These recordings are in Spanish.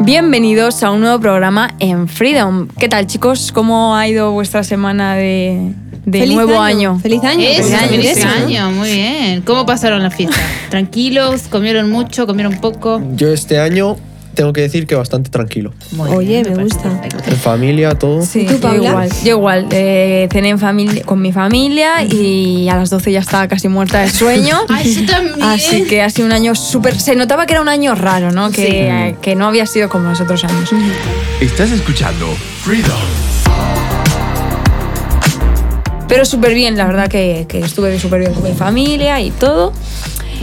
Bienvenidos a un nuevo programa en Freedom. ¿Qué tal, chicos? ¿Cómo ha ido vuestra semana de, de Feliz nuevo año? Feliz año. Eso, Feliz año, feliz eso, ¿no? año, muy bien. ¿Cómo pasaron la fiesta? ¿Tranquilos? ¿Comieron mucho? ¿Comieron poco? Yo este año tengo que decir que bastante tranquilo. Muy Oye, me gusta. perfecto. En familia, todo. Sí, ¿Y tú, yo Paula? igual. Yo igual. eh, cené en familia, con mi familia y a las 12 ya estaba casi muerta de sueño. Ay, yo también. Así que ha sido un año súper... Se notaba que era un año raro, ¿no? Que, eh, que no había sido como los otros años. Estás escuchando Freedom. Pero súper bien, la verdad que, que estuve súper bien con mi familia y todo.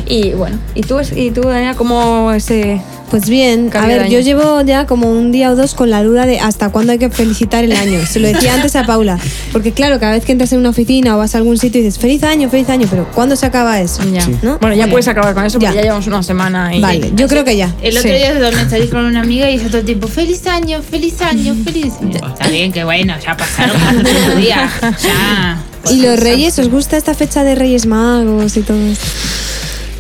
Y bueno, ¿y tú, y tú Daniela, cómo ese... Pues bien, a Cambio ver, yo año. llevo ya como un día o dos con la duda de hasta cuándo hay que felicitar el año. Se lo decía antes a Paula. Porque claro, cada vez que entras en una oficina o vas a algún sitio y dices feliz año, feliz año, pero ¿cuándo se acaba eso? Ya. ¿No? Bueno, ya Vale. puedes acabar con eso porque Ya. ya, llevamos una semana y... Vale, yo creo que ya. El otro Sí. día también salí con una amiga y ella todo el tiempo, feliz año, feliz año, feliz. Está bien, que bueno, ya pasaron muchos días. Ya. ¿Y los reyes? ¿Os gusta esta fecha de Reyes Magos y todo esto?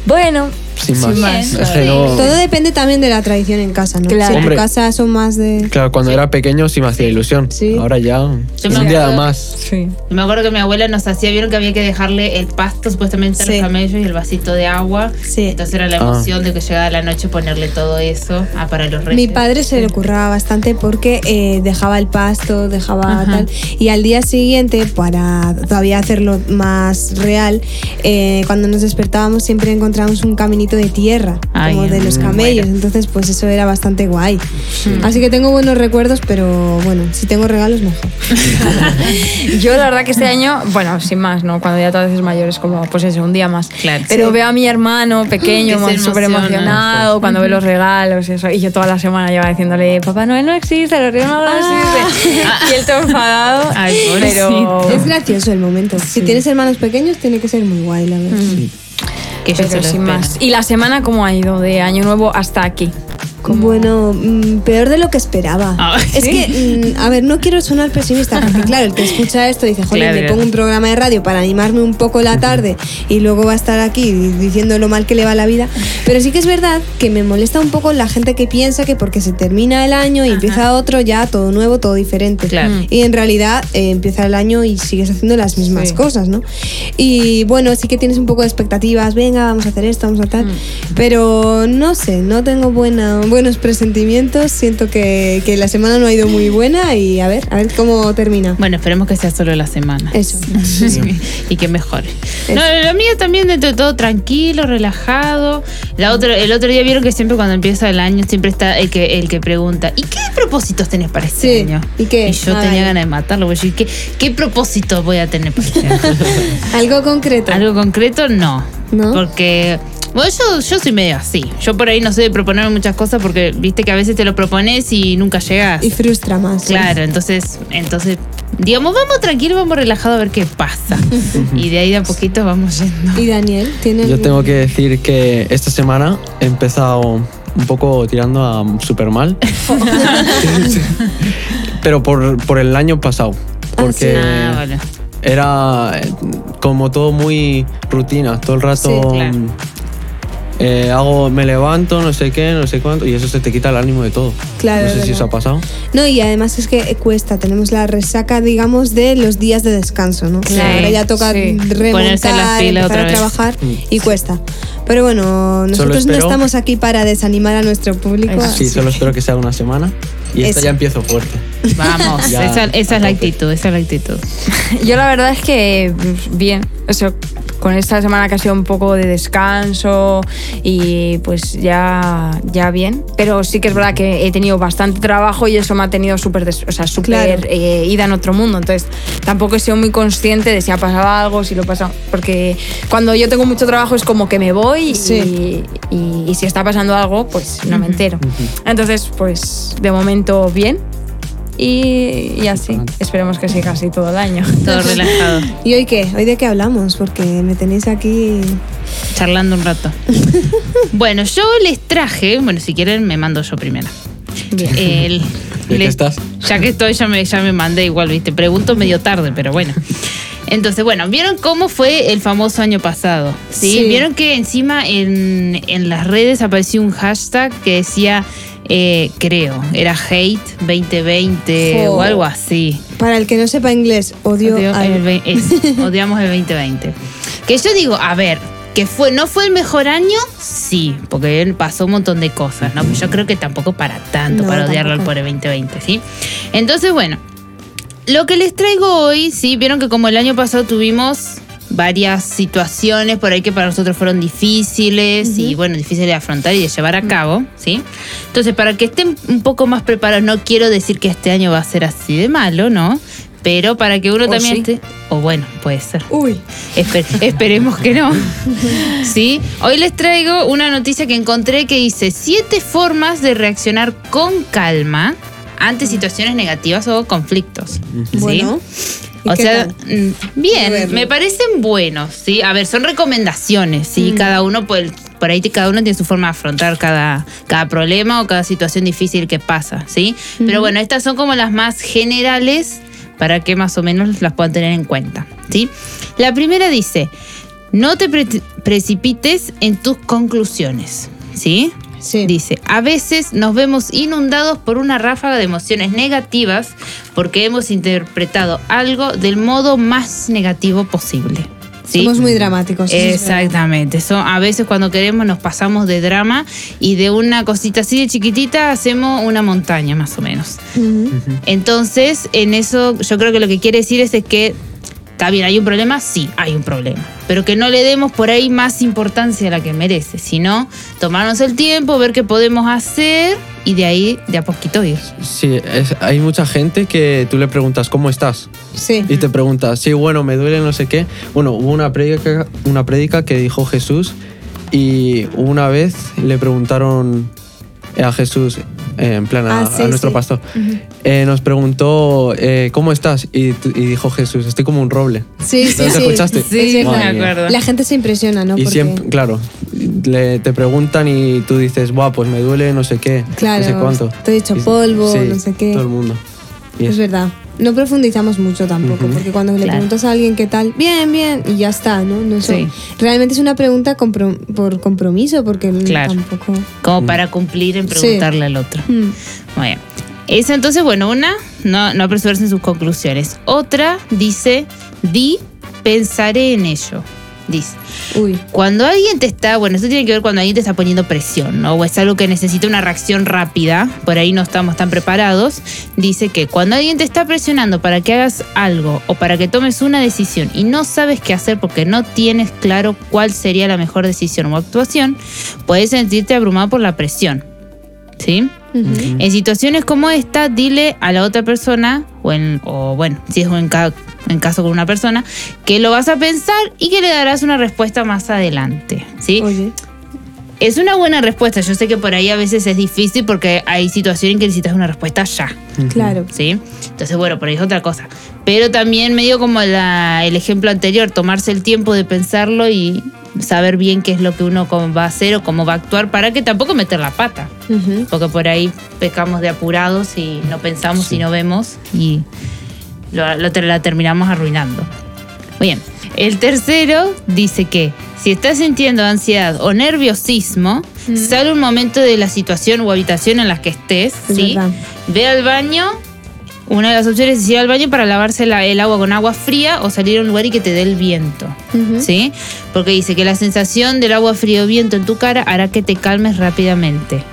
Bueno, Sin más. Que no- Todo depende también de la tradición en casa, ¿no? Claro. Si en tu casa son más de... Claro, cuando era pequeño sí me hacía ilusión. Sí. Ahora ya es me un día más. sí. Me acuerdo que mi abuela nos hacía, vieron que había que dejarle el pasto supuestamente a Sí. los camellos y el vasito de agua. Sí. Entonces era la Ah. emoción de que llegaba la noche ponerle todo eso ah, para los reyes. Mi padre se le curraba bastante porque eh, dejaba el pasto, dejaba Ajá. tal. Y al día siguiente, para todavía hacerlo más real, eh, cuando nos despertábamos siempre encontrábamos un caminito de tierra, Ay, como de los me camellos. muero. Entonces, pues eso era bastante guay. Así que tengo buenos recuerdos, pero bueno, si tengo regalos, mejor. Yo la verdad que este año, bueno, sin más, ¿no? Cuando ya te haces mayor es como, pues eso, un día más. Claro. Pero Sí. veo a mi hermano pequeño, súper emociona. emocionado, cuando ve los regalos y eso. Y yo toda la semana lleva diciéndole, Papá Noel no existe, los Reyes Magos no existen. Y él todo enfadado. Ay, pero... Es gracioso el momento. Si tienes hermanos pequeños, tiene que ser muy guay, la verdad. Que Pero sin más. ¿Y la semana cómo ha ido de Año Nuevo hasta aquí? Bueno, mm, peor de lo que esperaba. Ah, es ¿sí? que, mm, a ver, no quiero sonar pesimista, porque claro, el que escucha esto dice, joder, Claro. me pongo un programa de radio para animarme un poco la tarde y luego va a estar aquí diciendo lo mal que le va la vida. Pero sí que es verdad que me molesta un poco la gente que piensa que porque se termina el año y empieza otro, ya todo nuevo, todo diferente. Claro. Y en realidad eh, empieza el año y sigues haciendo las mismas Sí. cosas, ¿no? Y bueno, sí que tienes un poco de expectativas, venga, vamos a hacer esto, vamos a tal. Pero no sé, no tengo buena, buenos presentimientos. Siento que, que la semana no ha ido muy buena y a ver, a ver cómo termina. Bueno, esperemos que sea solo la semana. Eso. y que mejore. Eso. No, lo mío también dentro de todo tranquilo, relajado. La otra, el otro día vieron que siempre cuando empieza el año siempre está el que, el que pregunta, ¿y qué propósitos tenés para este Sí, año? ¿y qué? Y yo Ay. tenía ganas de matarlo. porque yo, ¿qué, ¿Qué propósitos voy a tener para este año? Algo concreto. Algo concreto, no. ¿No? Porque, bueno, yo, yo soy medio así. Yo por ahí no sé de proponerme muchas cosas porque viste que a veces te lo propones y nunca llegas. Y frustra más. ¿sí? Claro, entonces, entonces, digamos, vamos tranquilos, vamos relajados a ver qué pasa. y de ahí de a poquito vamos yendo. ¿Y Daniel? ¿tiene Yo algún- tengo que decir que esta semana he empezado un poco tirando a super mal. Pero por, por el año pasado. Porque Ah, vale. era eh, como todo muy rutina. Todo el rato Sí, claro. Eh, hago, me levanto, no sé qué, no sé cuánto. Y eso se te quita el ánimo de todo. Claro, no sé si verdad. ha pasado. No, y además es que cuesta, tenemos la resaca, digamos, de los días de descanso, ¿no? Sí, Ahora ya toca sí. remontar, empezar otra a vez. trabajar Mm. y cuesta. Pero bueno, nosotros no espero- estamos aquí para desanimar a nuestro público. Eso Sí, solo espero que sea una semana. Y esta Eso. ya empiezo fuerte. Vamos, Ya, esa, esa es la actitud, esa es la actitud. Yo la verdad es que bien, o sea, con esta semana que ha sido un poco de descanso y pues ya, ya bien, pero sí que es verdad que he tenido bastante trabajo y eso me ha tenido súper, o sea, súper Claro. eh, ida en otro mundo, entonces tampoco he sido muy consciente de si ha pasado algo, si lo pasa, porque cuando yo tengo mucho trabajo es como que me voy y- Sí. y, y si está pasando algo pues no me entero. Entonces pues de momento bien. Y, y así, esperemos que siga así todo el año. Todo relajado, ¿Y hoy qué? ¿Hoy de qué hablamos? Porque me tenéis aquí... charlando un rato. Bueno, yo les traje, bueno, si quieren me mando yo primero. El- ¿De les- estás? Ya que estoy, ya me, ya me mandé igual, viste. Pregunto medio tarde, pero bueno. Entonces, bueno, ¿vieron cómo fue el famoso año pasado? ¿Sí? Sí. ¿Vieron que encima en, en las redes apareció un hashtag que decía, eh, creo, era hate 2020 Jo. o algo así? Para el que no sepa inglés, odio, Odio al- el es, odiamos el 2020. Que yo digo, a ver, que fue, ¿no fue el mejor año? Sí, porque pasó un montón de cosas, ¿no? Yo creo que tampoco para tanto, No, para odiarlo al el 2020, ¿sí? Entonces, bueno, lo que les traigo hoy, sí, vieron que como el año pasado tuvimos varias situaciones por ahí que para nosotros fueron difíciles y bueno, difíciles de afrontar y de llevar a cabo, ¿sí? Entonces, para que estén un poco más preparados, no quiero decir que este año va a ser así de malo, ¿no? Pero para que uno O también sí. esté... O bueno, puede ser. Uy, Espe- esperemos que no. ¿Sí? Hoy les traigo una noticia que encontré que dice siete formas de reaccionar con calma ante situaciones negativas o conflictos. ¿Sí? bueno. ¿Y O sea, tal? mm, bien, me parecen buenos, ¿sí? A ver, son recomendaciones, ¿sí? Mm. Cada uno, pues, por ahí cada uno tiene su forma de afrontar cada, cada problema o cada situación difícil que pasa, ¿sí? Pero bueno, estas son como las más generales para que más o menos las puedan tener en cuenta, ¿sí? La primera dice, no te pre- precipites en tus conclusiones, ¿sí? Sí. Dice, a veces nos vemos inundados por una ráfaga de emociones negativas porque hemos interpretado algo del modo más negativo posible. ¿sí? Somos muy dramáticos. Exactamente. Eso, a veces cuando queremos nos pasamos de drama y de una cosita así de chiquitita hacemos una montaña más o menos. Entonces, en eso yo creo que lo que quiere decir es, que está bien, hay un problema, sí, hay un problema, pero que no le demos por ahí más importancia a la que merece, sino tomarnos el tiempo, ver qué podemos hacer y de ahí de a poquito ir. Sí, es- hay mucha gente que tú le preguntas, ¿cómo estás? Sí. Y te pregunta, sí, bueno, me duele no sé qué. Bueno, hubo una prédica, una prédica que dijo Jesús y una vez le preguntaron a Jesús, eh, en plan a, Ah, sí, a nuestro sí. pastor, eh, nos preguntó, eh, ¿cómo estás? Y, tu- y dijo Jesús, estoy como un roble. Sí, sí, ¿Lo sí. escuchaste? Sí, Es me Madre mía. acuerdo. La gente se impresiona, ¿no? Y Porque- siempre, claro, le, te preguntan y tú dices, Buah, pues me duele no sé qué, Claro, no sé cuánto. estoy hecho Y- polvo, sí, no sé qué. Todo el mundo. Y Es es- verdad. No profundizamos mucho tampoco, porque cuando le Claro. preguntas a alguien qué tal, bien, bien, y ya está, ¿no? no Sí. Realmente es una pregunta compro- por compromiso, porque Claro. tampoco. Como para cumplir en preguntarle al otro. Mm. Muy bien. Esa entonces, bueno, una, no, no apresurarse en sus conclusiones. Otra dice, di, pensaré en ello. Dice, Uy, Cuando alguien te está, bueno, esto tiene que ver cuando alguien te está poniendo presión, ¿no? O es algo que necesita una reacción rápida, por ahí no estamos tan preparados. Dice que cuando alguien te está presionando para que hagas algo o para que tomes una decisión y no sabes qué hacer porque no tienes claro cuál sería la mejor decisión o actuación, puedes sentirte abrumado por la presión. ¿Sí? En situaciones como esta, dile a la otra persona, o, en, o bueno, si es en, ca- en caso con una persona, que lo vas a pensar y que le darás una respuesta más adelante. ¿sí? oye, Es una buena respuesta. Yo sé que por ahí a veces es difícil porque hay situaciones en que necesitas una respuesta ya. claro. ¿sí? Entonces, bueno, por ahí es otra cosa. Pero también medio como la- el ejemplo anterior, tomarse el tiempo de pensarlo y saber bien qué es lo que uno va a hacer o cómo va a actuar para que tampoco meter la pata. Ujú. Porque por ahí pecamos de apurados y no pensamos y no vemos y lo, lo la terminamos arruinando. Muy bien. El tercero dice que si estás sintiendo ansiedad o nerviosismo, sale un momento de la situación o habitación en la que estés, Es ¿sí? verdad. Ve al baño. Una de las opciones es ir al baño para lavarse la- el agua con agua fría o salir a un lugar y que te dé el viento. ¿Sí? Porque dice que la sensación del agua frío o viento en tu cara hará que te calmes rápidamente.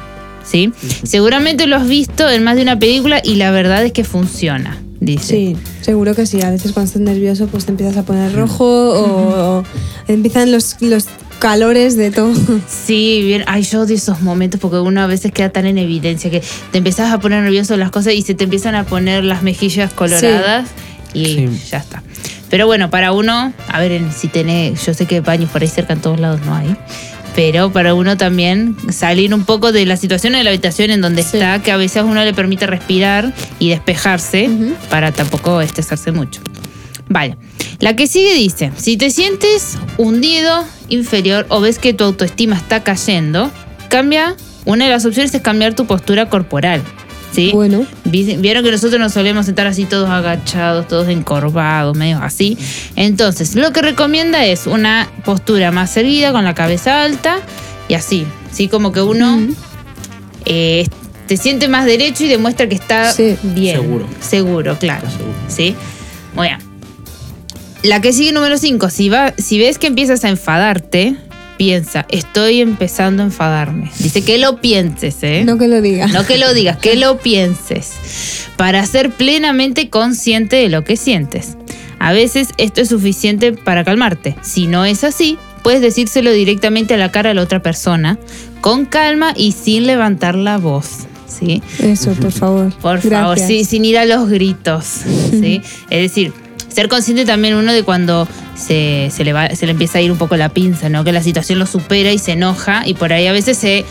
¿Sí? Seguramente lo has visto en más de una película y la verdad es que funciona. Dice. Sí, seguro que sí. A veces cuando estás nervioso, pues te empiezas a poner rojo o, o empiezan los, los calores de todo. Sí, bien. Ay, yo odio esos momentos porque uno a veces queda tan en evidencia que te empezás a poner nervioso las cosas y se te empiezan a poner las mejillas coloradas y Sí. ya está. Pero bueno, para uno, a ver, en- si tenés, yo sé que baños por ahí cerca en todos lados no hay, pero para uno también salir un poco de la situación de la habitación en donde Sí. está, que a veces uno le permite respirar y despejarse para tampoco estresarse mucho. Vale. La que sigue dice, si te sientes hundido, inferior o ves que tu autoestima está cayendo, cambia, una de las opciones es cambiar tu postura corporal. ¿Sí? Bueno. Vi- Vieron que nosotros nos solemos sentar así todos agachados, todos encorvados, medio así. Entonces, lo que recomienda es una postura más erguida, con la cabeza alta y así. Sí, como que uno eh, te siente más derecho y demuestra que está Sí. bien. Seguro. Seguro, claro. Seguro. ¿Sí? Muy bien. La que sigue número 5. Si, va, si ves que empiezas a enfadarte, piensa, estoy empezando a enfadarme. Dice que lo pienses, ¿eh? No que lo diga. No que lo digas, que lo pienses. Para ser plenamente consciente de lo que sientes. A veces esto es suficiente para calmarte. Si no es así, puedes decírselo directamente a la cara a la otra persona, con calma y sin levantar la voz. ¿Sí? Eso, por favor. Por favor, sí, sin ir a los gritos. ¿sí? Es decir, ser consciente también uno de cuando se, se le va, se le empieza a ir un poco la pinza, ¿no? Que la situación lo supera y se enoja y por ahí a veces se,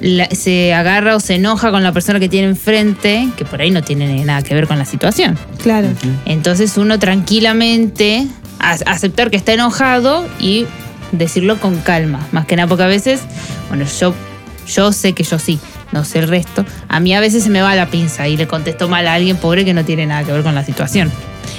la- se agarra o se enoja con la persona que tiene enfrente, que por ahí no tiene nada que ver con la situación. Claro. Entonces uno tranquilamente a- aceptar que está enojado y decirlo con calma. Más que nada porque a veces, bueno, yo, yo sé que yo sí, no sé el resto. A mí a veces se me va la pinza y le contesto mal a alguien pobre que no tiene nada que ver con la situación.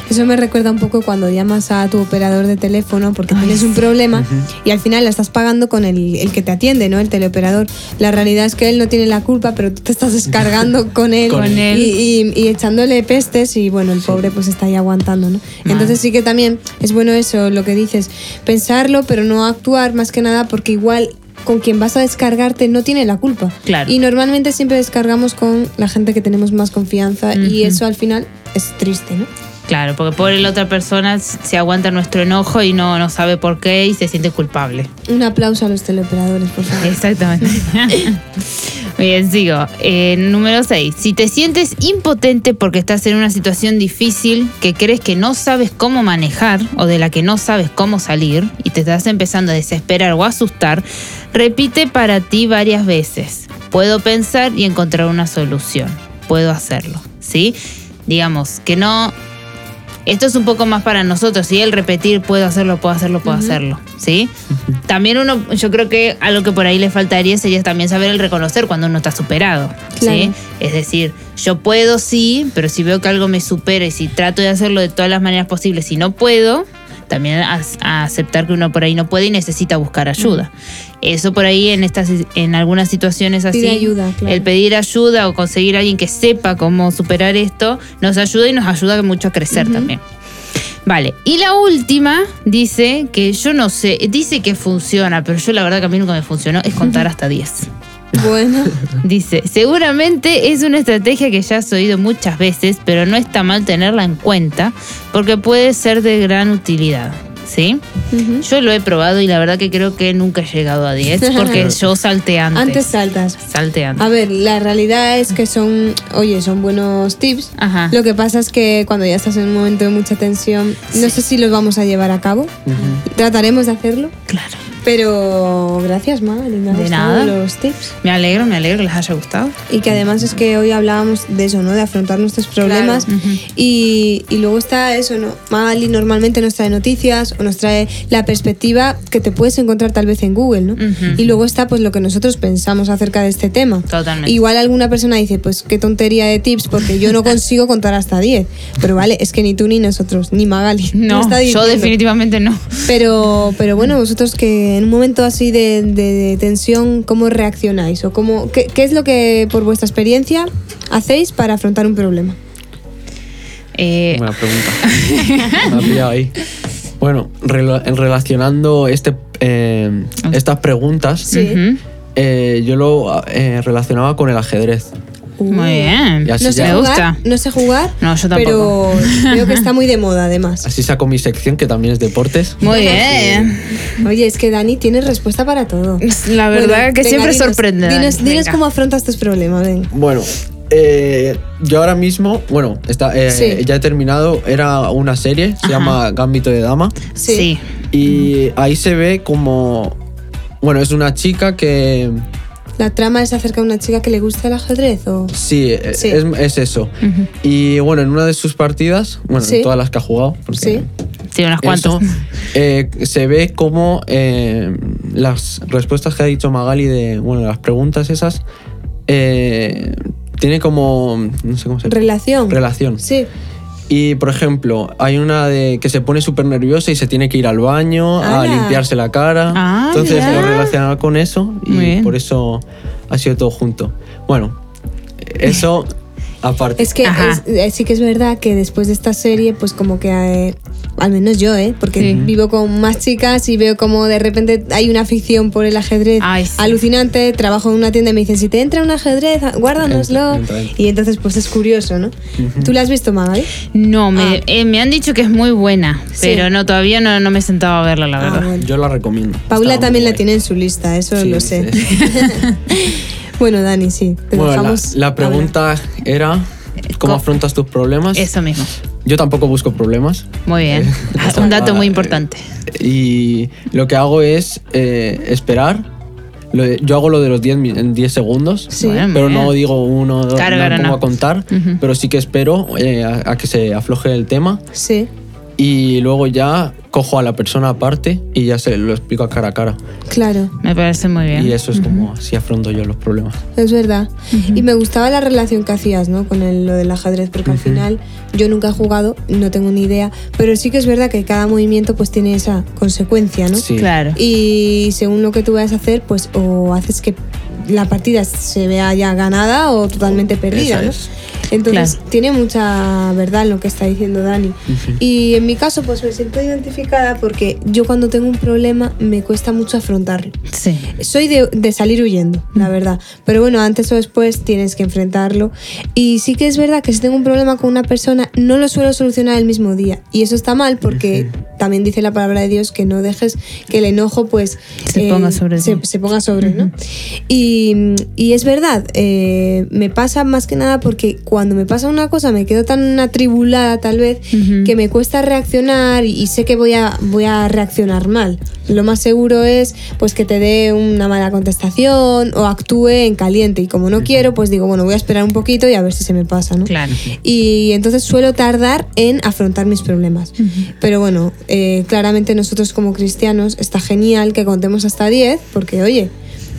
Eso me recuerda un poco cuando llamas a tu operador de teléfono porque tienes un problema y al final la estás pagando con el, el que te atiende, ¿no? El teleoperador. La realidad es que él no tiene la culpa, pero tú te estás descargando con él, Con él. Y, y- y echándole pestes y bueno, el pobre pues está ahí aguantando, ¿no? Entonces sí que también es bueno eso, lo que dices, pensarlo, pero no actuar más que nada porque igual con quien vas a descargarte no tiene la culpa. Claro. Y normalmente siempre descargamos con la gente que tenemos más confianza y eso al final es triste, ¿no? Claro, porque pobre la otra persona se aguanta nuestro enojo y no, no sabe por qué y se siente culpable. Un aplauso a los teleoperadores, por favor. Exactamente. Bien, sigo. Eh, número 6. Si te sientes impotente porque estás en una situación difícil que crees que no sabes cómo manejar o de la que no sabes cómo salir y te estás empezando a desesperar o asustar, repite para ti varias veces. Puedo pensar y encontrar una solución. Puedo hacerlo. ¿Sí? Digamos, que no esto es un poco más para nosotros, ¿sí? El repetir, puedo hacerlo, puedo hacerlo, puedo hacerlo, ¿sí? También uno, yo creo que algo que por ahí le faltaría sería también saber el reconocer cuando uno está superado, ¿sí? Es decir, yo puedo sí, pero si veo que algo me supera y si trato de hacerlo de todas las maneras posibles y no puedo, también a, a aceptar que uno por ahí no puede y necesita buscar ayuda. Eso por ahí en estas en algunas situaciones así, Pide ayuda, claro. el pedir ayuda o conseguir a alguien que sepa cómo superar esto nos ayuda y nos ayuda mucho a crecer también. Vale, y la última dice que yo no sé, dice que funciona, pero yo la verdad que a mí nunca me funcionó, es contar hasta 10. Bueno, Dice, seguramente es una estrategia que ya has oído muchas veces, pero no está mal tenerla en cuenta porque puede ser de gran utilidad. ¿Sí? Yo lo he probado y la verdad que creo que nunca he llegado a 10 porque yo salté antes. antes saltas. Salté antes. A ver, la realidad es que son, oye, son buenos tips. Ajá. Lo que pasa es que cuando ya estás en un momento de mucha tensión, no sé si los vamos a llevar a cabo. Trataremos de hacerlo. Claro. Pero gracias, Magali, me De nada. los tips. Me alegro, me alegro que les haya gustado. Y que además es que hoy hablábamos de eso, ¿no? De afrontar nuestros problemas. Y, y luego está eso, ¿no? Magali normalmente nos trae noticias o nos trae la perspectiva que te puedes encontrar tal vez en Google, ¿no? Y luego está pues lo que nosotros pensamos acerca de este tema. Totalmente. Igual alguna persona dice, pues qué tontería de tips porque yo no consigo contar hasta 10. Pero vale, es que ni tú ni nosotros, ni Magali. No, está yo definitivamente no. Pero, pero bueno, vosotros que en un momento así de, de- de tensión, ¿cómo reaccionáis? ¿O cómo, qué, qué es lo que por vuestra experiencia hacéis para afrontar un problema? Eh, Buena pregunta. Me ha pillado ahí. Bueno, rela- relacionando este, eh, estas preguntas, Sí. eh, yo lo eh, relacionaba con el ajedrez. Muy bien. Y así No sé, ya- jugar, gusta. no sé jugar, No, yo pero veo que está muy de moda además. Así saco mi sección, que también es deportes. Muy bien. Oye, es que Dani tienes respuesta para todo. La verdad Bueno, que venga, siempre dinos, sorprende. Dinos, Dani. dinos Venga. cómo afrontas tus problemas, ven. Bueno, eh, yo ahora mismo, bueno, está, eh, Sí. ya he terminado, era una serie, se Ajá. llama Gambito de Dama, Sí. Sí. y ahí se ve como, bueno, es una chica que, ¿La trama es acerca de una chica que le gusta el ajedrez o...? sí, eh, Sí. Es, es eso. Y bueno, en una de sus partidas, bueno, Sí. en todas las que ha jugado, porque Sí. Sí, unas cuantas. eh, se ve como eh, las respuestas que ha dicho Magali de, bueno, las preguntas esas, eh, tiene como, no sé cómo se llama. Relación. Relación. Sí. Y por ejemplo, hay una de que se pone súper nerviosa y se tiene que ir al baño a limpiarse la cara. Ah, Entonces mira. lo relacionaba con eso y por eso ha sido todo junto. Bueno, eso aparte. Es que es- eh, sí que es verdad que después de esta serie, pues como que, eh, al menos yo, ¿eh? Porque Sí. vivo con más chicas y veo como de repente hay una afición por el ajedrez Ay, sí. alucinante. Trabajo en una tienda y me dicen, si te entra un ajedrez, guárdanoslo. Entra, entra, entra. Y entonces pues es curioso, ¿no? ¿Tú la has visto, Magali? No, me, Ah. eh, me han dicho que es muy buena, Sí. pero no, todavía no, no me he sentado a verla, la Ah, verdad. bueno. Yo la recomiendo. Paula Está también la tiene en su lista, eso Sí, lo sé. bueno, Dani, sí. Te Bueno, la, dejamos la hablar. pregunta era, ¿cómo afrontas tus problemas? Eso mismo. Yo tampoco busco problemas. Muy bien. Eh, Un dato muy eh, importante. Y lo que hago es eh, esperar. Yo hago lo de los 10 mi- en 10 segundos. Sí. Pero no digo uno, dos, Claro, no claro, pongo no. a contar. Pero sí que espero eh, a, a que se afloje el tema. Sí, Y luego ya cojo a la persona aparte y ya se lo explico a cara a cara. claro. Me parece muy bien. Y eso es como así afronto yo los problemas. Es verdad. Y me gustaba la relación que hacías, ¿no? Con el- lo del ajedrez, porque al final yo nunca he jugado, no tengo ni idea, pero sí que es verdad que cada movimiento pues tiene esa consecuencia, ¿no? Sí. Claro. Y según lo que tú vayas a hacer, pues o haces que la partida se vea ya ganada o totalmente perdida, ¿no? es. Entonces Claro. tiene mucha verdad en lo que está diciendo Dani. Y en mi caso, pues me siento identificada porque yo cuando tengo un problema me cuesta mucho afrontarlo. Sí. Soy de, de salir huyendo, la verdad. Pero bueno, antes o después tienes que enfrentarlo. Y sí que es verdad que si tengo un problema con una persona, no lo suelo solucionar el mismo día. Y eso está mal porque también dice la palabra de Dios que no dejes que el enojo pues Se ponga sobre se, se ponga sobre, ¿no? Y, y es verdad, eh, me pasa más que nada porque cuando me pasa una cosa me quedo tan atribulada tal vez que me cuesta reaccionar y, y sé que voy a, voy a reaccionar mal. Lo más seguro es pues que te dé una mala contestación o actúe en caliente y como no quiero pues digo bueno voy a esperar un poquito y a ver si se me pasa, ¿no? Claro. Y entonces suelo tardar en afrontar mis problemas. Pero bueno, eh, claramente nosotros como cristianos está genial que contemos hasta 10, porque oye,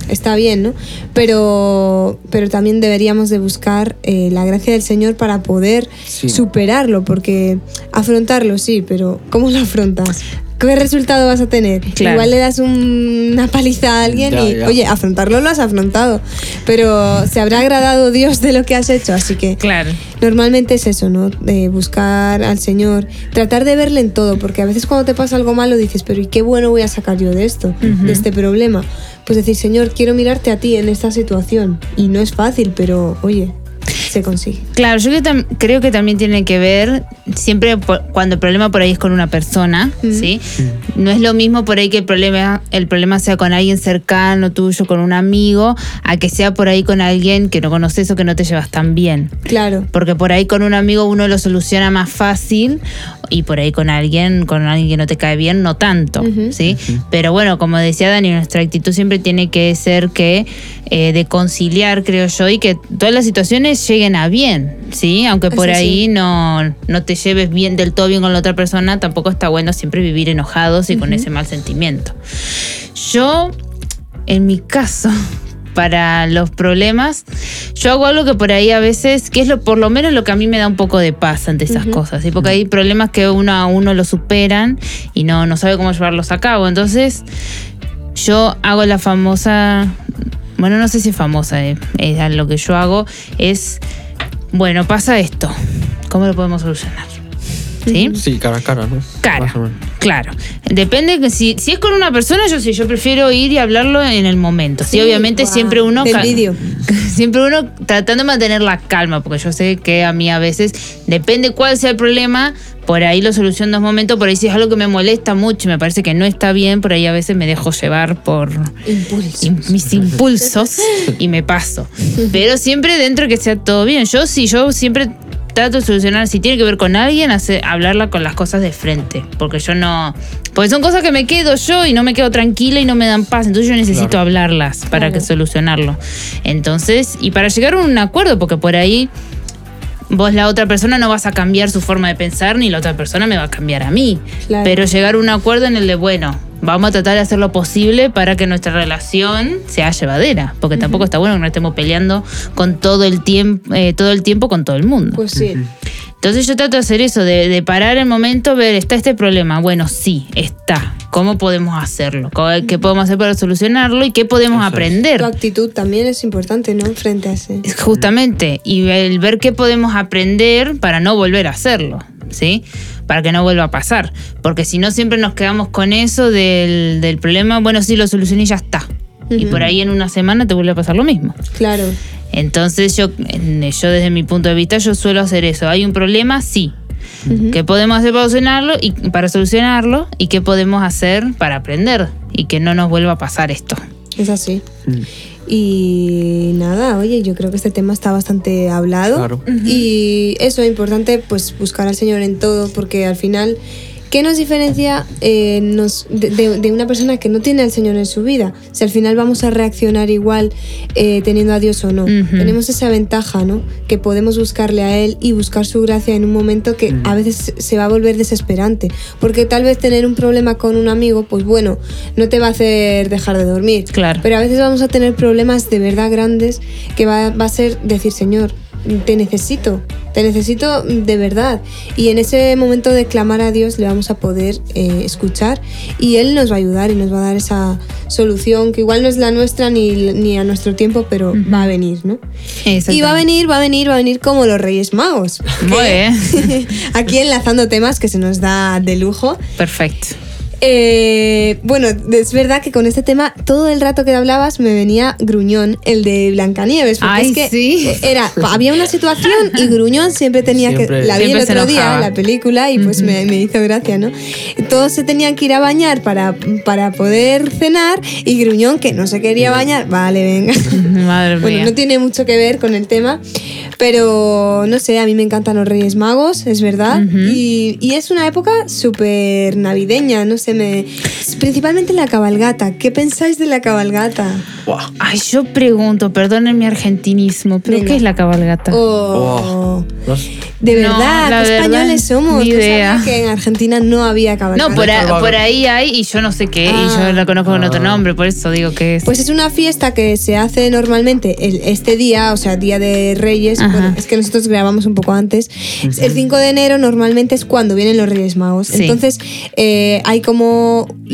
está bien, ¿no? Pero, pero también deberíamos de buscar eh, la gracia del Señor para poder Sí. superarlo, porque afrontarlo sí, pero ¿cómo lo afrontas? ¿Qué resultado vas a tener? Claro. Igual le das un- una paliza a alguien Ya, y, ya. oye, afrontarlo lo has afrontado, pero se habrá agradado Dios de lo que has hecho, así que Claro. Normalmente es eso, ¿no? De buscar al Señor, tratar de verle en todo, porque a veces cuando te pasa algo malo dices, pero ¿y qué bueno voy a sacar yo de esto, de este problema? Pues decir, Señor, quiero mirarte a ti en esta situación. Y no es fácil, pero oye, se consigue. Claro, yo que creo que también tiene que ver, siempre por- cuando el problema por ahí es con una persona, ¿sí? No es lo mismo por ahí que el problema, el problema sea con alguien cercano tuyo, con un amigo, a que sea por ahí con alguien que no conoces o que no te llevas tan bien. Claro. Porque por ahí con un amigo uno lo soluciona más fácil y por ahí con alguien, con alguien que no te cae bien, no tanto. ¿sí? Pero bueno, como decía Dani, nuestra actitud siempre tiene que ser que eh, de conciliar, creo yo, y que todas las situaciones lleguen a bien, ¿sí? Aunque por Eso sí. ahí no, no te lleves bien del todo bien con la otra persona, tampoco está bueno siempre vivir enojados y con ese mal sentimiento. Yo, en mi caso, para los problemas, yo hago algo que por ahí a veces, que es lo, por lo menos lo que a mí me da un poco de paz ante esas cosas, ¿sí? porque hay problemas que uno a uno lo superan y no, no sabe cómo llevarlos a cabo. Entonces, yo hago la famosa, bueno, no sé si es famosa, eh, es lo que yo hago es, bueno, pasa esto, ¿cómo lo podemos solucionar? ¿Sí? Sí, cara a cara, ¿no? Cara. Claro. Depende que si, si es con una persona, yo sí, yo prefiero ir y hablarlo en el momento. Sí, Sí, obviamente siempre uno. Del vídeo. Siempre uno tratando de mantener la calma, porque yo sé que a mí a veces, depende cuál sea el problema, por ahí lo soluciono en dos momentos, por ahí si es algo que me molesta mucho y me parece que no está bien, por ahí a veces me dejo llevar por Impulso. im- mis impulsos y me paso. Pero siempre dentro que sea todo bien. Yo sí, yo siempre trato de solucionar, si tiene que ver con alguien, hacer, hablarla con las cosas de frente. Porque yo no. Porque son cosas que me quedo yo y no me quedo tranquila y no me dan paz. Entonces yo necesito Claro. hablarlas para Claro. que solucionarlo. Entonces, y para llegar a un acuerdo, porque por ahí vos la otra persona no vas a cambiar su forma de pensar ni la otra persona me va a cambiar a mí. Claro. Pero llegar a un acuerdo en el de, bueno, vamos a tratar de hacer lo posible para que nuestra relación sea llevadera, porque tampoco está bueno que no estemos peleando con todo el tiempo, eh, todo el tiempo con todo el mundo. Pues sí. Entonces yo trato de hacer eso, de, de parar el momento, ver, ¿está este problema? Bueno, sí, está. ¿Cómo podemos hacerlo? ¿Cómo- ¿Qué podemos hacer para solucionarlo? ¿Y qué podemos Eso es. aprender? Tu actitud también es importante, ¿no? Frente a ese. Justamente, y el ver qué podemos aprender para no volver a hacerlo, ¿sí? Para que no vuelva a pasar. Porque si no, siempre nos quedamos con eso del, del problema, bueno, sí, lo solucioné y ya está. Y por ahí en una semana te vuelve a pasar lo mismo. Claro. Entonces yo, yo desde mi punto de vista, yo suelo hacer eso. Hay un problema, sí. ¿Qué podemos hacer para solucionarlo y para solucionarlo? ¿Y qué podemos hacer para aprender? Y que no nos vuelva a pasar esto. Es así. Mm. Y nada, oye, yo creo que este tema está bastante hablado. Claro. Y eso es importante, pues buscar al Señor en todo, porque al final, ¿qué nos diferencia eh, nos, de, de- de una persona que no tiene al Señor en su vida? Si al final vamos a reaccionar igual eh, teniendo a Dios o no. Tenemos esa ventaja, ¿no? Que podemos buscarle a Él y buscar su gracia en un momento que a veces se va a volver desesperante. Porque tal vez tener un problema con un amigo, pues bueno, no te va a hacer dejar de dormir. Claro. Pero a veces vamos a tener problemas de verdad grandes que va, va a ser decir, Señor, te necesito, te necesito de verdad. Y en ese momento de clamar a Dios le vamos a poder eh, escuchar y Él nos va a ayudar y nos va a dar esa solución que igual no es la nuestra ni, ni a nuestro tiempo, pero va a venir, ¿no? Y va a venir, va a venir, va a venir como los Reyes Magos. Muy bien. Aquí enlazando temas que se nos da de lujo. Perfecto. Eh, bueno, es verdad que con este tema todo el rato que hablabas me venía Gruñón, el de Blancanieves. Porque Ay, es que sí. era, había una situación y Gruñón siempre tenía Siempre. que. La vi el otro día, la película, y pues me, me hizo gracia, ¿no? Todos se tenían que ir a bañar para, para poder cenar y Gruñón, que no se quería bañar, vale, venga. Madre Bueno, mía. no tiene mucho que ver con el tema, pero no sé, a mí me encantan los Reyes Magos, es verdad. y, y es una época súper navideña, no sé, me, principalmente la cabalgata. ¿Qué pensáis de la cabalgata? Buah. Ay, yo pregunto, perdonen mi argentinismo, pero Venga. ¿qué es la cabalgata? Oh, No sé. de No, verdad, la qué verdad, españoles somos. ni idea. que en Argentina no había cabalgata. no, por, a- por ahí hay y yo no sé qué, y Ah. yo la conozco con otro Ah. nombre, por eso digo que es. Pues es una fiesta que se hace normalmente el- este día, o sea, Día de Reyes. Bueno, es que nosotros grabamos un poco antes. El 5 de enero normalmente es cuando vienen los Reyes Magos. Sí. Entonces eh, hay como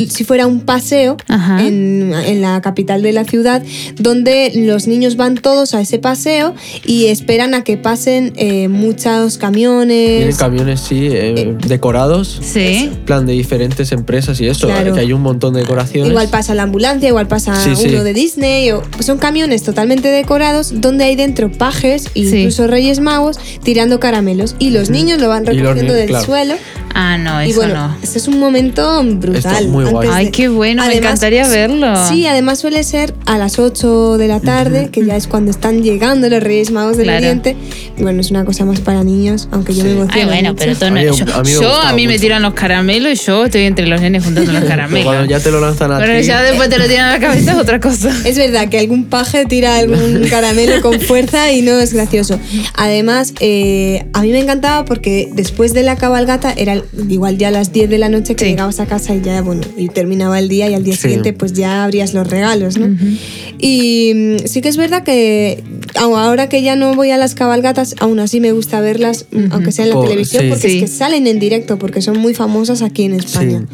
si fuera un paseo en, en la capital de la ciudad donde los niños van todos a ese paseo y esperan a que pasen eh, muchos camiones. Tienen camiones, sí, eh, decorados. sí. plan de diferentes empresas y eso, Claro. que hay un montón de decoraciones. Igual pasa la ambulancia, igual pasa Sí, sí. uno de Disney. O, pues son camiones totalmente decorados donde hay dentro pajes Sí. incluso reyes magos tirando caramelos. Y los niños lo van recogiendo niños, del claro. suelo. Ah, no, y eso bueno, no. ese es un momento brutal. Está muy guay. antes Ay, qué bueno, me encantaría verlo. Sí, además suele ser a las 8 de la tarde, que ya es cuando están llegando los Reyes Magos del Claro. Oriente. Y bueno, es una cosa más para niños, aunque yo Sí. me Ay, emociono. bueno, mucho. pero todo no- yo, a mí me yo, a mí me tiran los caramelos y yo estoy entre los nenes juntando los caramelos. cuando ya te lo lanzan a Pero ya después te lo tiran a la cabeza es otra cosa. Es verdad que algún paje tira algún caramelo con fuerza y no es gracioso. Además, eh, a mí me encantaba porque después de la cabalgata era igual ya a las 10 de la noche que Sí. llegabas a casa y ya, bueno, y terminaba el día y al día Sí. siguiente pues ya abrías los regalos, ¿no? Y mm, sí que es verdad que ahora que ya no voy a las cabalgatas, aún así me gusta verlas, mm, aunque sea en la Por- televisión, sí. porque Sí. es que salen en directo, porque son muy famosas aquí en España.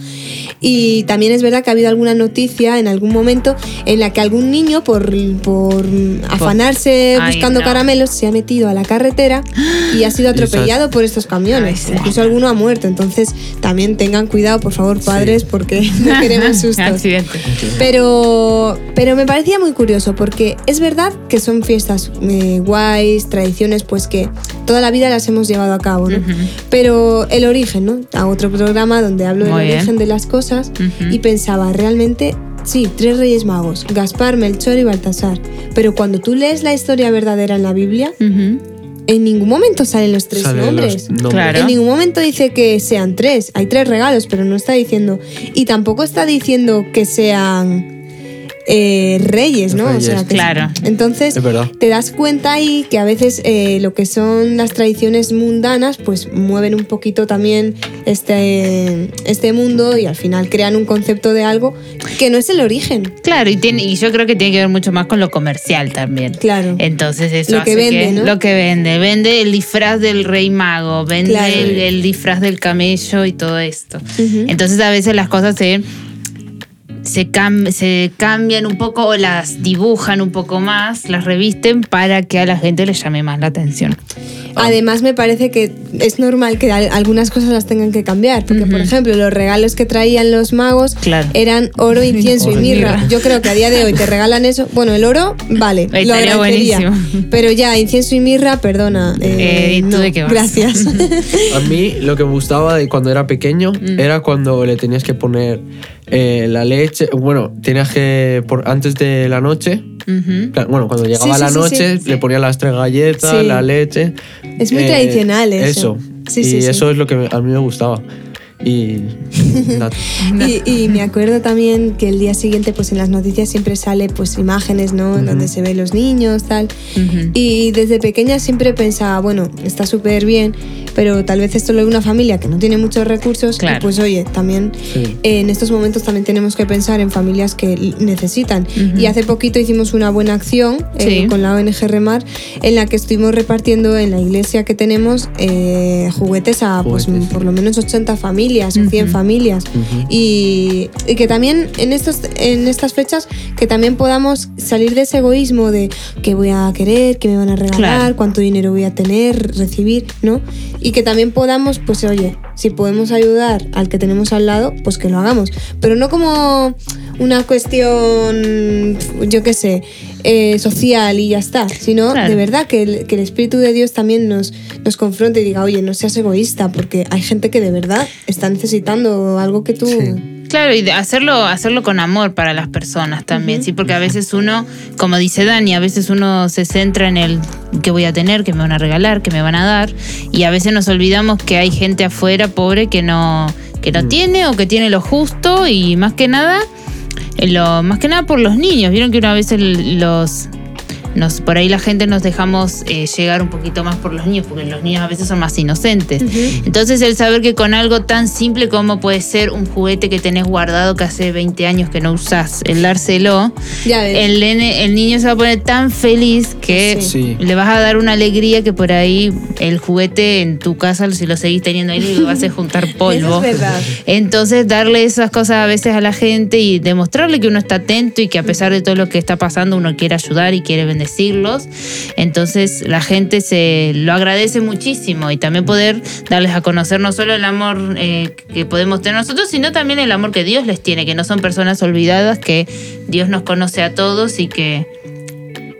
Y también es verdad que ha habido alguna noticia en algún momento en la que algún niño, por, por afanarse Ay, buscando no. caramelos, se ha metido a la carretera y ha sido atropellado por estos camiones. Ay, sí. Incluso alguno ha muerto. Entonces también tengan cuidado, por favor, padres, porque no queremos sustos. Accidente. Pero, pero me parecía muy curioso porque es verdad que son fiestas eh, guays, tradiciones pues que toda la vida las hemos llevado a cabo, ¿no? Pero el origen, ¿no? A otro programa donde hablo Muy del bien. origen de las cosas y pensaba realmente, sí, tres reyes magos, Gaspar, Melchor y Baltasar. Pero cuando tú lees la historia verdadera en la Biblia, en ningún momento salen los tres Salen los nombres. nombres. Claro. En ningún momento dice que sean tres. Hay tres regalos, pero no está diciendo. Y tampoco está diciendo que sean eh, reyes, ¿no? Reyes. que- Claro. Entonces, te das cuenta ahí que a veces eh, lo que son las tradiciones mundanas, pues mueven un poquito también este, este mundo y al final crean un concepto de algo que no es el origen. Claro, y, tiene, y yo creo que tiene que ver mucho más con lo comercial también. Claro. Entonces eso Lo que hace vende, ¿no? Lo que vende. Vende el disfraz del rey mago, vende Claro. el, el disfraz del camello y todo esto. Entonces a veces las cosas se, se, cam- se cambian un poco o las dibujan un poco más, las revisten para que a la gente le llame más la atención. Además, me parece que es normal que al- algunas cosas las tengan que cambiar. Porque, por ejemplo, los regalos que traían los magos Claro. eran oro, incienso y Oro y mirra. mirra. Yo creo que a día de hoy te regalan eso. Bueno, el oro, vale. lo Estaría agradecería. buenísimo. Pero ya, incienso y mirra, perdona. eh, Eh, ¿y tú no, de qué vas? Gracias. A mí lo que me gustaba de cuando era pequeño Mm. era cuando le tenías que poner eh, la leche. Bueno, tenías que. Por, antes de la noche. Bueno, cuando llegaba Sí, la sí, noche, sí. le ponías las tres galletas, la leche. Es muy tradicional eso. Eso. Sí, y eso es lo que a mí me gustaba. Y. Y, y me acuerdo también que el día siguiente, pues en las noticias siempre sale pues imágenes, ¿no? En donde se ven los niños, tal. Y desde pequeña siempre pensaba, bueno, está súper bien, pero tal vez esto lo ve una familia que no tiene muchos recursos. Claro. Y pues oye, también Sí. eh, en estos momentos también tenemos que pensar en familias que necesitan. Y hace poquito hicimos una buena acción eh, Sí. con la ONG Remar en la que estuvimos repartiendo en la iglesia que tenemos eh, juguetes a pues Juguetes. por lo menos 80 familias o 100 Ujú. familias. Y, y que también en, estos, en estas fechas que también podamos salir de ese egoísmo de qué voy a querer, qué me van a regalar, Claro. cuánto dinero voy a tener, recibir, ¿no? Y que también podamos, pues oye, si podemos ayudar al que tenemos al lado, pues que lo hagamos. Pero no como una cuestión, yo qué sé, eh, social y ya está, sino Claro. de verdad que el, que el Espíritu de Dios también nos, nos confronte y diga, oye, no seas egoísta, porque hay gente que de verdad está necesitando algo que tú... Sí. Claro, y de hacerlo, hacerlo con amor para las personas también, sí, porque a veces uno, como dice Dani, a veces uno se centra en el que voy a tener, que me van a regalar, que me van a dar, y a veces nos olvidamos que hay gente afuera pobre que no, que no tiene o que tiene lo justo y más que nada, lo, más que nada por los niños. Vieron que una vez el- los nos, por ahí la gente nos dejamos eh, llegar un poquito más por los niños, porque los niños a veces son más inocentes. Entonces el saber que con algo tan simple como puede ser un juguete que tenés guardado que hace 20 años que no usás, el dárselo, el, nene- el niño se va a poner tan feliz que Sí. le vas a dar una alegría que por ahí el juguete en tu casa, si lo seguís teniendo ahí, le vas a juntar polvo. Eso es verdad. Entonces, darle esas cosas a veces a la gente y demostrarle que uno está atento y que a pesar de todo lo que está pasando, uno quiere ayudar y quiere bendecirlos. Entonces, la gente se lo agradece muchísimo y también poder darles a conocer no solo el amor eh, que podemos tener nosotros, sino también el amor que Dios les tiene, que no son personas olvidadas, que Dios nos conoce a todos y que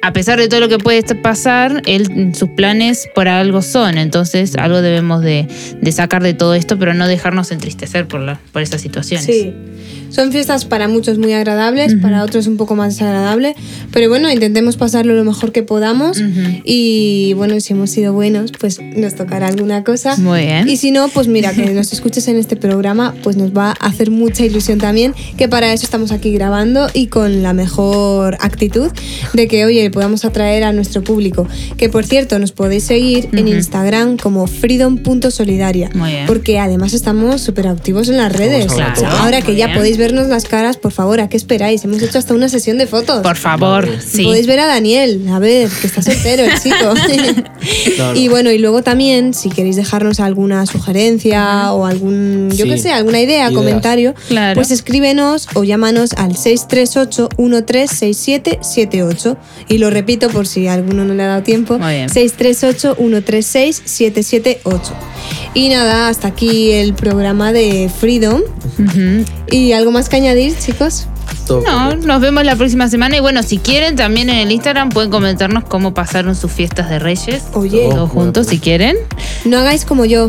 a pesar de todo lo que puede pasar, él, sus planes por algo son. Entonces, algo debemos de, de sacar de todo esto, pero no dejarnos entristecer por, la, por esas situaciones. Sí. Son fiestas para muchos muy agradables, para otros un poco más desagradable, pero bueno, intentemos pasarlo lo mejor que podamos Ujú. y bueno, si hemos sido buenos, pues nos tocará alguna cosa. Muy bien. Y si no, pues mira, que nos escuches en este programa, pues nos va a hacer mucha ilusión también, que para eso estamos aquí grabando y con la mejor actitud de que, oye, podamos atraer a nuestro público. Que por cierto, nos podéis seguir en Ujú. Instagram como freedom.solidaria, Muy bien. porque además estamos súper activos en las redes. ahora O sea, todo. ahora que ya podéis vernos las caras, por favor, ¿a qué esperáis? Hemos hecho hasta una sesión de fotos. Por favor, sí. Podéis ver a Daniel, a ver, que está soltero el chico. Claro. Y bueno, y luego también, si queréis dejarnos alguna sugerencia o algún, yo Sí. qué sé, alguna idea, Ideas. comentario, Claro. pues escríbenos o llámanos al 638-136778. Y lo repito por si a alguno no le ha dado tiempo, Muy bien. 638-136-778. Y nada, hasta aquí el programa de Freedom. ¿Y algo más que añadir, chicos? Todo No, correcto. nos vemos la próxima semana. Y bueno, si quieren, también en el Instagram pueden comentarnos cómo pasaron sus fiestas de Reyes. Oye. Todos juntos, si quieren. No hagáis como yo.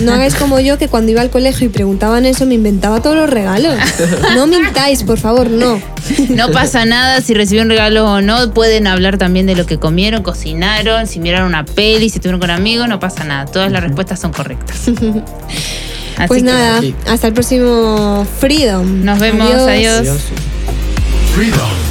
No hagáis como yo que cuando iba al colegio y preguntaban eso me inventaba todos los regalos. No mintáis, por favor, no. No pasa nada si recibieron regalos o no. Pueden hablar también de lo que comieron, cocinaron, si miraron una peli, si estuvieron con amigos, no pasa nada. Todas las respuestas son correctas. Así Pues que nada, aquí. hasta el próximo Freedom. Nos vemos, adiós. Adiós. Freedom.